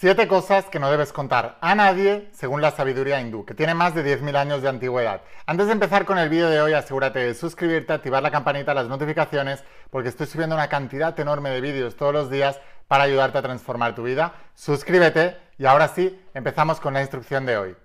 Siete cosas que no debes contar a nadie según la sabiduría hindú, que tiene más de 10.000 años de antigüedad. Antes de empezar con el vídeo de hoy, asegúrate de suscribirte, activar la campanita, las notificaciones, porque estoy subiendo una cantidad enorme de vídeos todos los días para ayudarte a transformar tu vida. Suscríbete y ahora sí, empezamos con la instrucción de hoy.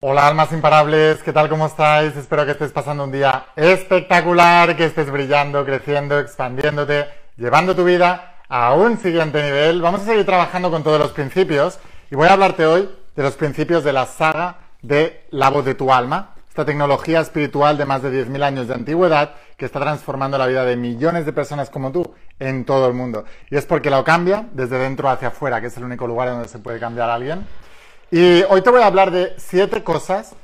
Hola almas imparables, ¿qué tal? ¿Cómo estáis? Espero que estés pasando un día espectacular, que estés brillando, creciendo, expandiéndote, llevando tu vida a un siguiente nivel. Vamos a seguir trabajando con todos los principios y voy a hablarte hoy de los principios de la saga de la voz de tu alma, esta tecnología espiritual de más de 10.000 años de antigüedad que está transformando la vida de millones de personas como tú en todo el mundo. Y es porque lo cambia desde dentro hacia afuera, que es el único lugar donde se puede cambiar a alguien. Y hoy te voy a hablar de siete cosas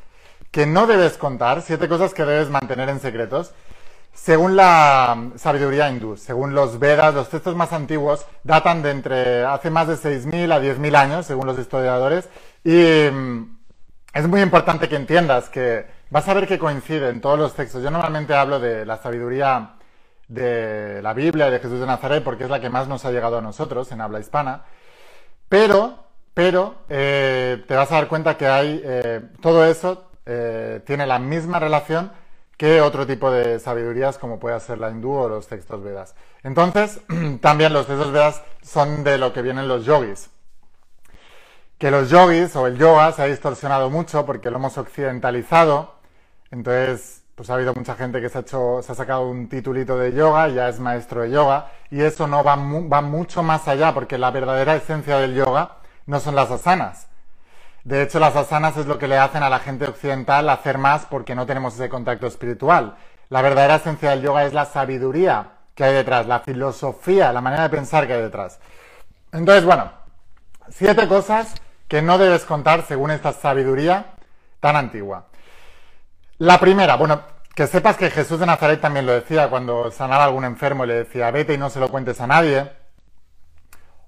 que no debes contar, siete cosas que debes mantener en secretos, según la sabiduría hindú, según los Vedas, los textos más antiguos datan de entre hace más de 6.000 a 10.000 años, según los historiadores, y mm, es muy importante que entiendas que vas a ver que coinciden todos los textos. Yo normalmente hablo de la sabiduría de la Biblia y de Jesús de Nazaret porque es la que más nos ha llegado a nosotros en habla hispana, pero pero eh, te vas a dar cuenta que hay eh, todo eso eh, tiene la misma relación que otro tipo de sabidurías como puede ser la hindú o los textos Vedas. Entonces, también los textos Vedas son de lo que vienen los yogis. Que los yogis o el yoga se ha distorsionado mucho porque lo hemos occidentalizado. Entonces, pues ha habido mucha gente que se ha, hecho, se ha sacado un titulito de yoga, y ya es maestro de yoga, y eso no va, va mucho más allá porque la verdadera esencia del yoga no son las asanas. De hecho, las asanas es lo que le hacen a la gente occidental hacer más porque no tenemos ese contacto espiritual. La verdadera esencia del yoga es la sabiduría que hay detrás, la filosofía, la manera de pensar que hay detrás. Entonces, bueno, siete cosas que no debes contar según esta sabiduría tan antigua. La primera, bueno, que sepas que Jesús de Nazaret también lo decía cuando sanaba a algún enfermo y le decía, vete y no se lo cuentes a nadie.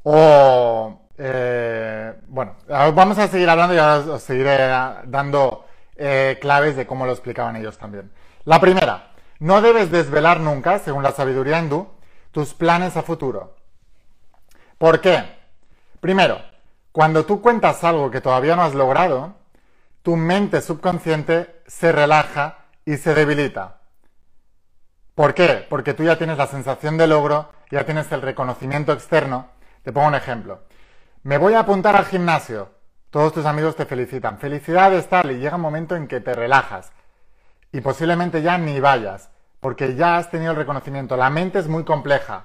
O eh, bueno, vamos a seguir hablando y ahora os seguiré dando eh, claves de cómo lo explicaban ellos también. La primera, no debes desvelar nunca, según la sabiduría hindú, tus planes a futuro. ¿Por qué? Primero, cuando tú cuentas algo que todavía no has logrado, tu mente subconsciente se relaja y se debilita. ¿Por qué? Porque tú ya tienes la sensación de logro, ya tienes el reconocimiento externo. Te pongo un ejemplo. Me voy a apuntar al gimnasio. Todos tus amigos te felicitan. Felicidades, tal. Y llega un momento en que te relajas. Y posiblemente ya ni vayas. Porque ya has tenido el reconocimiento. La mente es muy compleja.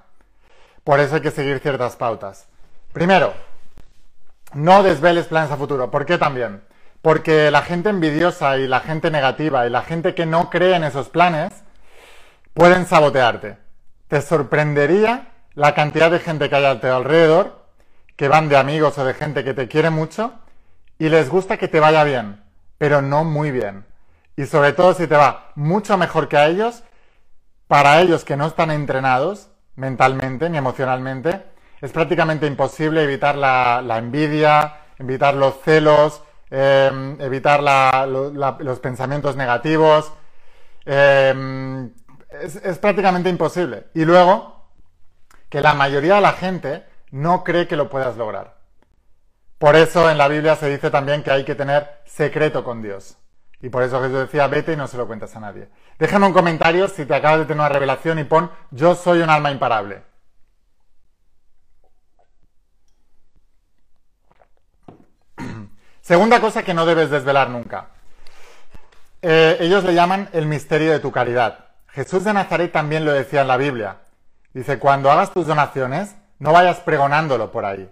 Por eso hay que seguir ciertas pautas. Primero, no desveles planes a futuro. ¿Por qué también? Porque la gente envidiosa y la gente negativa y la gente que no cree en esos planes pueden sabotearte. Te sorprendería la cantidad de gente que hay alrededor que van de amigos o de gente que te quiere mucho y les gusta que te vaya bien, pero no muy bien. Y sobre todo si te va mucho mejor que a ellos, para ellos que no están entrenados mentalmente ni emocionalmente, es prácticamente imposible evitar la, envidia, evitar los celos, em, evitar los pensamientos negativos. Em, es, es prácticamente imposible. Y luego, que la mayoría de la gente no cree que lo puedas lograr. Por eso en la Biblia se dice también que hay que tener secreto con Dios. Y por eso Jesús decía, vete y no se lo cuentas a nadie. Déjame un comentario si te acabas de tener una revelación y pon, yo soy un alma imparable. Segunda cosa que no debes desvelar nunca. Eh, ellos le llaman el misterio de tu caridad. Jesús de Nazaret también lo decía en la Biblia. Dice, cuando hagas tus donaciones, no vayas pregonándolo por ahí,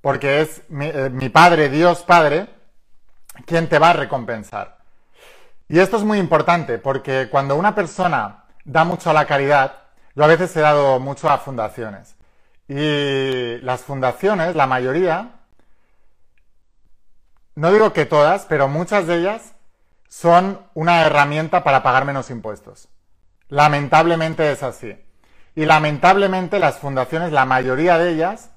porque es eh, mi, Padre, Dios Padre, quien te va a recompensar. Y esto es muy importante, porque cuando una persona da mucho a la caridad, yo a veces he dado mucho a fundaciones. Y las fundaciones, la mayoría, no digo que todas, pero muchas de ellas son una herramienta para pagar menos impuestos. Lamentablemente es así. Y lamentablemente las fundaciones, la mayoría de ellas,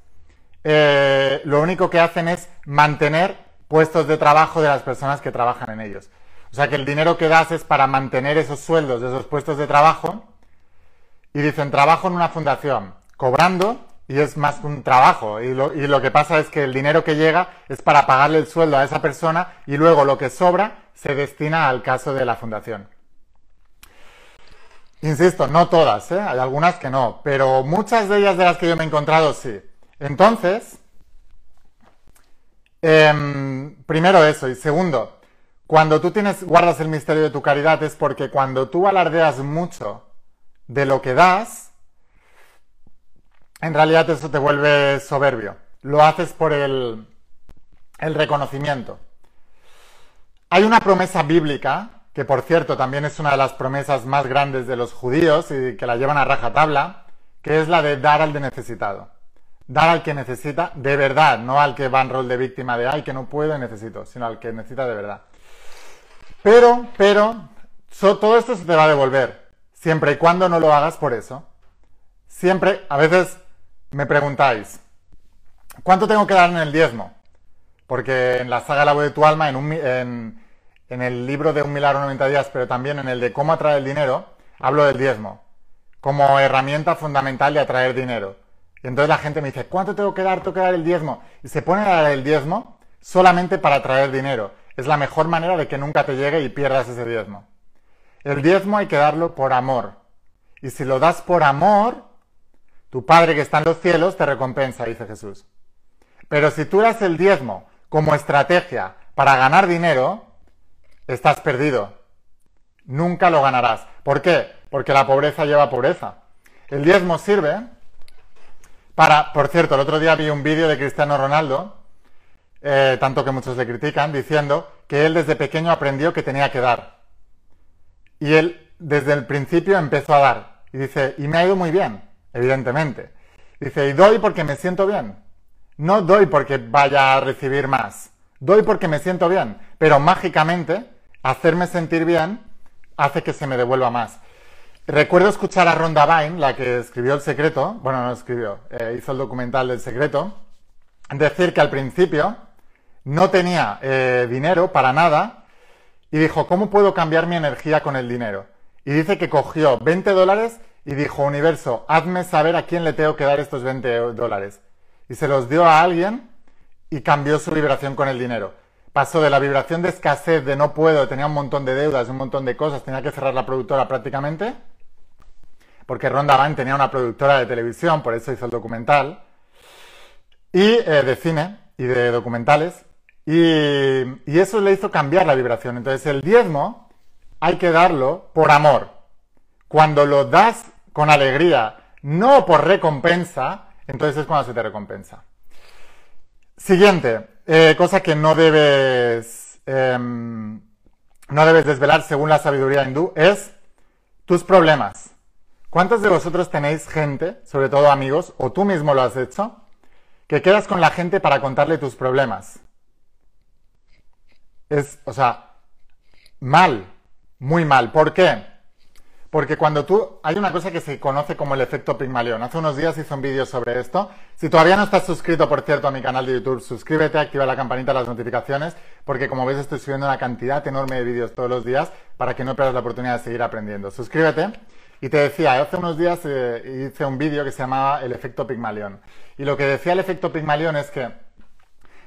eh, lo único que hacen es mantener puestos de trabajo de las personas que trabajan en ellos. O sea que el dinero que das es para mantener esos sueldos esos puestos de trabajo y dicen trabajo en una fundación, cobrando y es más un trabajo. Y lo, y lo, que pasa es que el dinero que llega es para pagarle el sueldo a esa persona y luego lo que sobra se destina al caso de la fundación. Insisto, no todas, ¿eh? hay algunas que no, pero muchas de ellas de las que yo me he encontrado sí. Entonces, eh, primero eso, y segundo, cuando tú tienes, guardas el misterio de tu caridad es porque cuando tú alardeas mucho de lo que das, en realidad eso te vuelve soberbio. Lo haces por el, el reconocimiento. Hay una promesa bíblica, que por cierto también es una de las promesas más grandes de los judíos y que la llevan a rajatabla, que es la de dar al de necesitado. Dar al que necesita de verdad, no al que va en rol de víctima de ay que no puedo y necesito, sino al que necesita de verdad. Pero, pero, todo esto se te va a devolver, siempre y cuando no lo hagas por eso. Siempre, a veces me preguntáis, ¿cuánto tengo que dar en el diezmo? Porque en la saga La voz de tu alma, en, en, en el libro de Un milagro 90 días, pero también en el de cómo atraer el dinero, hablo del diezmo como herramienta fundamental de atraer dinero. Y entonces la gente me dice, ¿cuánto tengo que dar? Tengo que dar el diezmo. Y se pone a dar el diezmo solamente para atraer dinero. Es la mejor manera de que nunca te llegue y pierdas ese diezmo. El diezmo hay que darlo por amor. Y si lo das por amor, tu Padre que está en los cielos te recompensa, dice Jesús. Pero si tú das el diezmo como estrategia para ganar dinero, estás perdido. Nunca lo ganarás. ¿Por qué? Porque la pobreza lleva pobreza. El diezmo sirve para, por cierto, el otro día vi un vídeo de Cristiano Ronaldo, eh, tanto que muchos le critican, diciendo que él desde pequeño aprendió que tenía que dar. Y él desde el principio empezó a dar. Y dice, y me ha ido muy bien, evidentemente. Dice, y doy porque me siento bien. No doy porque vaya a recibir más. Doy porque me siento bien. Pero mágicamente, hacerme sentir bien hace que se me devuelva más. Recuerdo escuchar a Ronda Vine, la que escribió El Secreto, bueno, no escribió, eh, hizo el documental del Secreto, decir que al principio no tenía eh, dinero para nada y dijo, ¿cómo puedo cambiar mi energía con el dinero? Y dice que cogió 20 dólares y dijo, universo, hazme saber a quién le tengo que dar estos 20 dólares. Y se los dio a alguien y cambió su vibración con el dinero. Pasó de la vibración de escasez, de no puedo, tenía un montón de deudas, un montón de cosas, tenía que cerrar la productora prácticamente, porque Ronda Van tenía una productora de televisión, por eso hizo el documental, y eh, de cine y de documentales, y, y eso le hizo cambiar la vibración. Entonces el diezmo hay que darlo por amor. Cuando lo das con alegría, no por recompensa, entonces es cuando se te recompensa. Siguiente, eh, cosa que no debes, em, no debes desvelar según la sabiduría hindú, es tus problemas. ¿Cuántos de vosotros tenéis gente, sobre todo amigos, o tú mismo lo has hecho, que quedas con la gente para contarle tus problemas? Es, o sea, mal, muy mal. ¿Por qué? Porque cuando tú, hay una cosa que se conoce como el efecto Pigmalión. Hace unos días hice un vídeo sobre esto. Si todavía no estás suscrito, por cierto, a mi canal de YouTube, suscríbete, activa la campanita de las notificaciones, porque como ves estoy subiendo una cantidad enorme de vídeos todos los días para que no pierdas la oportunidad de seguir aprendiendo. Suscríbete. Y te decía, hace unos días eh, hice un vídeo que se llamaba El efecto Pigmalión. Y lo que decía el efecto Pigmalión es que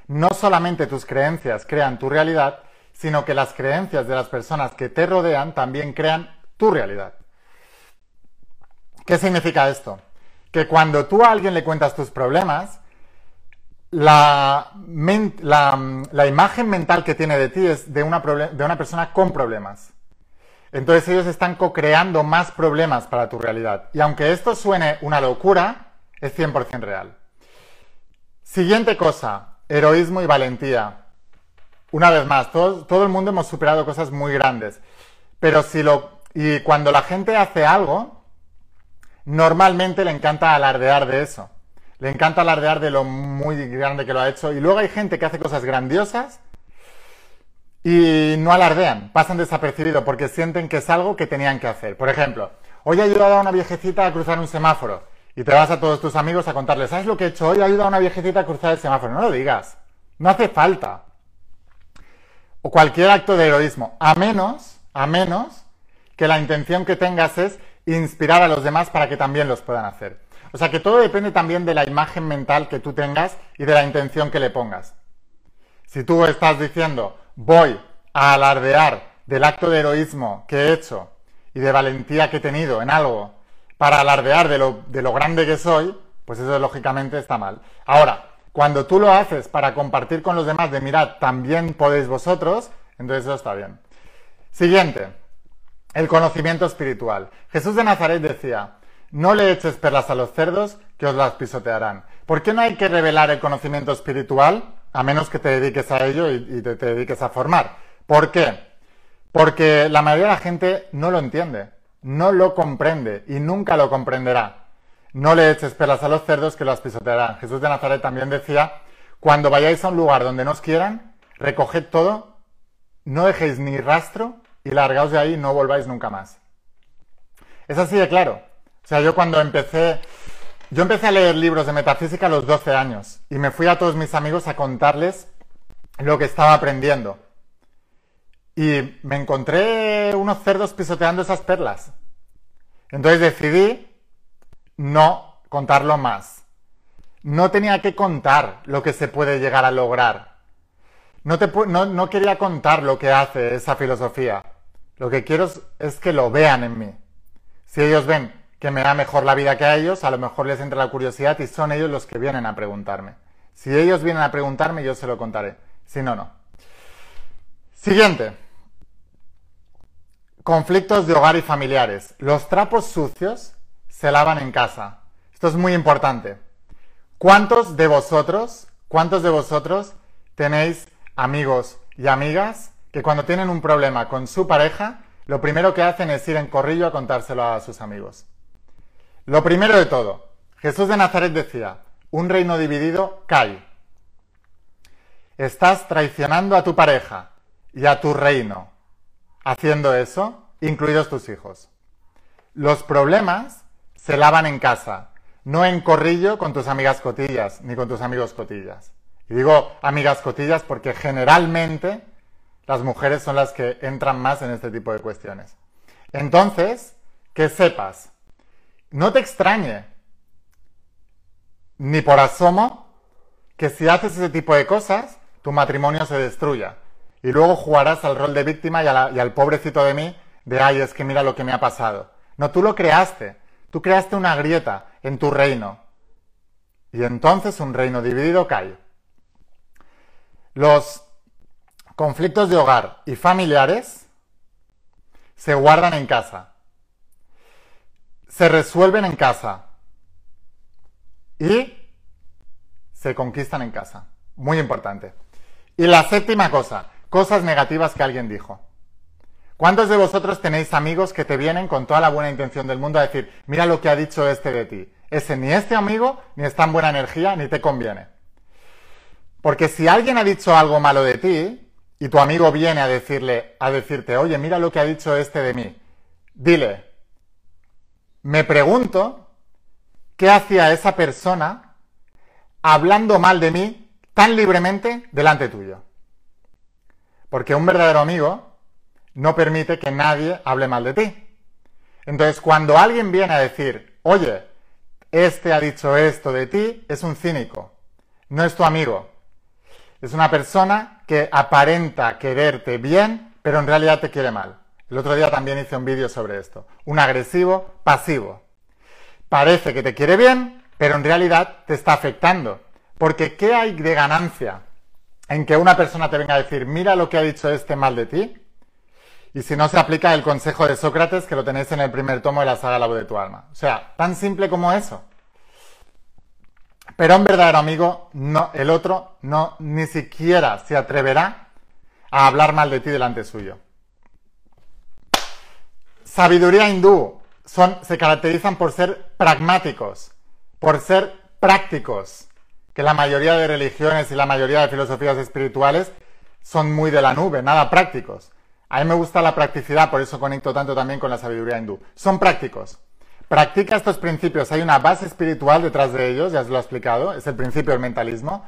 no solamente tus creencias crean tu realidad, sino que las creencias de las personas que te rodean también crean tu realidad. ¿Qué significa esto? Que cuando tú a alguien le cuentas tus problemas, la, la, imagen mental que tiene de ti es de una, de una persona con problemas. Entonces ellos están co-creando más problemas para tu realidad. Y aunque esto suene una locura, es 100% real. Siguiente cosa, heroísmo y valentía. Una vez más, todo, todo, el mundo hemos superado cosas muy grandes. Pero si lo... Y cuando la gente hace algo, normalmente le encanta alardear de eso. Le encanta alardear de lo muy grande que lo ha hecho. Y luego hay gente que hace cosas grandiosas y no alardean, pasan desapercibido porque sienten que es algo que tenían que hacer. Por ejemplo, hoy he ayudado a una viejecita a cruzar un semáforo y te vas a todos tus amigos a contarles, ¿sabes lo que he hecho hoy? He ayudado a una viejecita a cruzar el semáforo. No lo digas, no hace falta. O cualquier acto de heroísmo, a menos, a menos que la intención que tengas es inspirar a los demás para que también los puedan hacer. O sea que todo depende también de la imagen mental que tú tengas y de la intención que le pongas. Si tú estás diciendo, voy a alardear del acto de heroísmo que he hecho y de valentía que he tenido en algo para alardear de lo, de lo grande que soy, pues eso lógicamente está mal. Ahora, cuando tú lo haces para compartir con los demás de mirad, también podéis vosotros, entonces eso está bien. Siguiente, el conocimiento espiritual. Jesús de Nazaret decía, no le eches perlas a los cerdos que os las pisotearán. ¿Por qué no hay que revelar el conocimiento espiritual? A menos que te dediques a ello y, te, te dediques a formar. ¿Por qué? Porque la mayoría de la gente no lo entiende, no lo comprende y nunca lo comprenderá. No le eches perlas a los cerdos que las pisotearán. Jesús de Nazaret también decía, cuando vayáis a un lugar donde no os quieran, recoged todo, no dejéis ni rastro y largaos de ahí no volváis nunca más. Es así de claro. O sea, yo cuando empecé, yo empecé a leer libros de metafísica a los 12 años y me fui a todos mis amigos a contarles lo que estaba aprendiendo. Y me encontré unos cerdos pisoteando esas perlas. Entonces decidí no contarlo más. No tenía que contar lo que se puede llegar a lograr. No, no quería contar lo que hace esa filosofía. Lo que quiero es que lo vean en mí. Si ellos ven que me da mejor la vida que a ellos, a lo mejor les entra la curiosidad y son ellos los que vienen a preguntarme. Si ellos vienen a preguntarme, yo se lo contaré. Si no, no. Siguiente. Conflictos de hogar y familiares. Los trapos sucios se lavan en casa. Esto es muy importante. ¿Cuántos de vosotros, cuántos de vosotros tenéis amigos y amigas que cuando tienen un problema con su pareja, lo primero que hacen es ir en corrillo a contárselo a sus amigos? Lo primero de todo, Jesús de Nazaret decía, un reino dividido cae. Estás traicionando a tu pareja y a tu reino haciendo eso, incluidos tus hijos. Los problemas se lavan en casa, no en corrillo con tus amigas cotillas ni con tus amigos cotillas. Y digo amigas cotillas porque generalmente las mujeres son las que entran más en este tipo de cuestiones. Entonces, que sepas no te extrañe, ni por asomo, que si haces ese tipo de cosas, tu matrimonio se destruya. Y luego jugarás al rol de víctima y, al pobrecito de mí de, ay, es que mira lo que me ha pasado. No, tú lo creaste. Tú creaste una grieta en tu reino. Y entonces un reino dividido cae. Los conflictos de hogar y familiares se guardan en casa se resuelven en casa y se conquistan en casa. Muy importante. Y la séptima cosa, cosas negativas que alguien dijo. ¿Cuántos de vosotros tenéis amigos que te vienen con toda la buena intención del mundo a decir, mira lo que ha dicho este de ti? Ese ni este amigo ni está en buena energía ni te conviene. Porque si alguien ha dicho algo malo de ti y tu amigo viene a decirle, a decirte, oye, mira lo que ha dicho este de mí, dile, me pregunto qué hacía esa persona hablando mal de mí tan libremente delante tuyo. Porque un verdadero amigo no permite que nadie hable mal de ti. Entonces, cuando alguien viene a decir, oye, este ha dicho esto de ti, es un cínico, no es tu amigo. Es una persona que aparenta quererte bien, pero en realidad te quiere mal. El otro día también hice un vídeo sobre esto. Un agresivo pasivo. Parece que te quiere bien, pero en realidad te está afectando. Porque ¿qué hay de ganancia en que una persona te venga a decir, mira lo que ha dicho este mal de ti? Y si no se aplica el consejo de Sócrates, que lo tenéis en el primer tomo de la saga La voz de tu alma. O sea, tan simple como eso. Pero un verdadero amigo, no, el otro no ni siquiera se atreverá a hablar mal de ti delante suyo sabiduría hindú son, se caracterizan por ser pragmáticos, por ser prácticos, que la mayoría de religiones y la mayoría de filosofías espirituales son muy de la nube, nada prácticos. A mí me gusta la practicidad, por eso conecto tanto también con la sabiduría hindú. Son prácticos. Practica estos principios. Hay una base espiritual detrás de ellos, ya os lo he explicado, es el principio del mentalismo.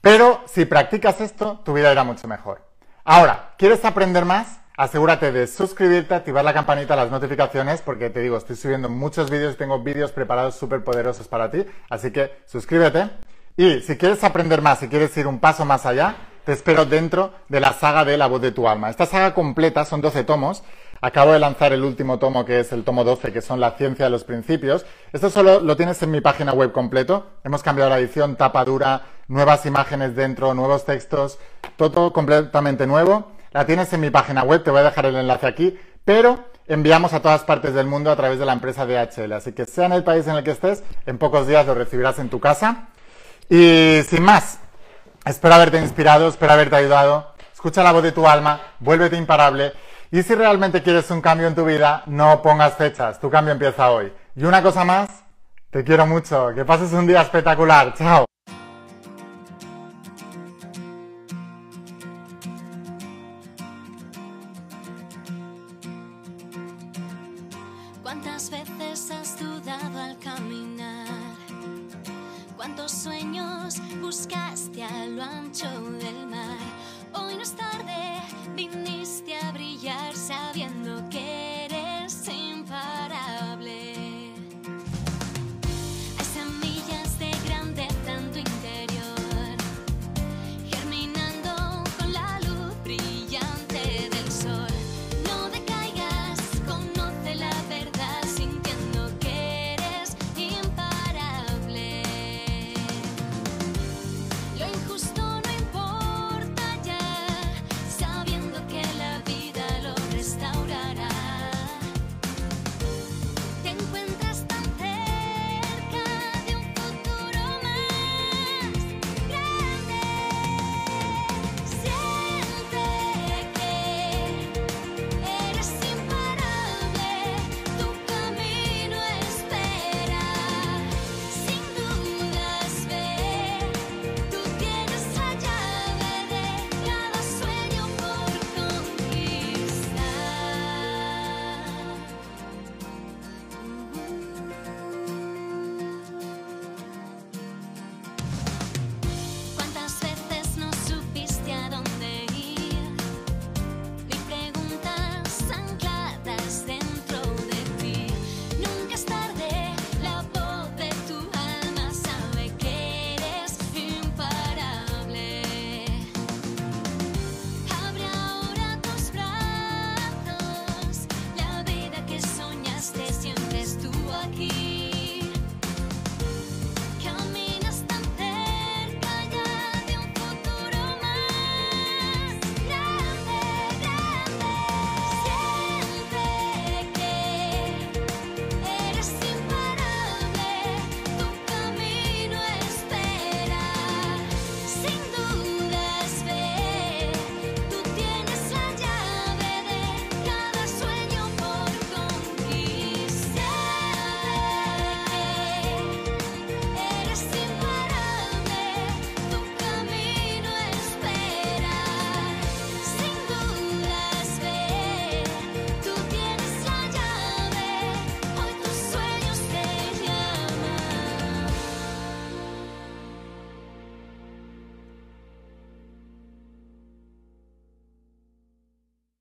Pero si practicas esto, tu vida irá mucho mejor. Ahora, ¿quieres aprender más? Asegúrate de suscribirte, activar la campanita, las notificaciones, porque te digo, estoy subiendo muchos vídeos, tengo vídeos preparados súper poderosos para ti, así que suscríbete. Y si quieres aprender más, si quieres ir un paso más allá, te espero dentro de la saga de La voz de tu alma. Esta saga completa son 12 tomos. Acabo de lanzar el último tomo, que es el tomo 12, que son la ciencia de los principios. Esto solo lo tienes en mi página web completo. Hemos cambiado la edición, tapa dura, nuevas imágenes dentro, nuevos textos, todo completamente nuevo. La tienes en mi página web, te voy a dejar el enlace aquí, pero enviamos a todas partes del mundo a través de la empresa DHL. Así que sea en el país en el que estés, en pocos días lo recibirás en tu casa. Y sin más, espero haberte inspirado, espero haberte ayudado. Escucha la voz de tu alma, vuélvete imparable. Y si realmente quieres un cambio en tu vida, no pongas fechas, tu cambio empieza hoy. Y una cosa más, te quiero mucho, que pases un día espectacular. Chao.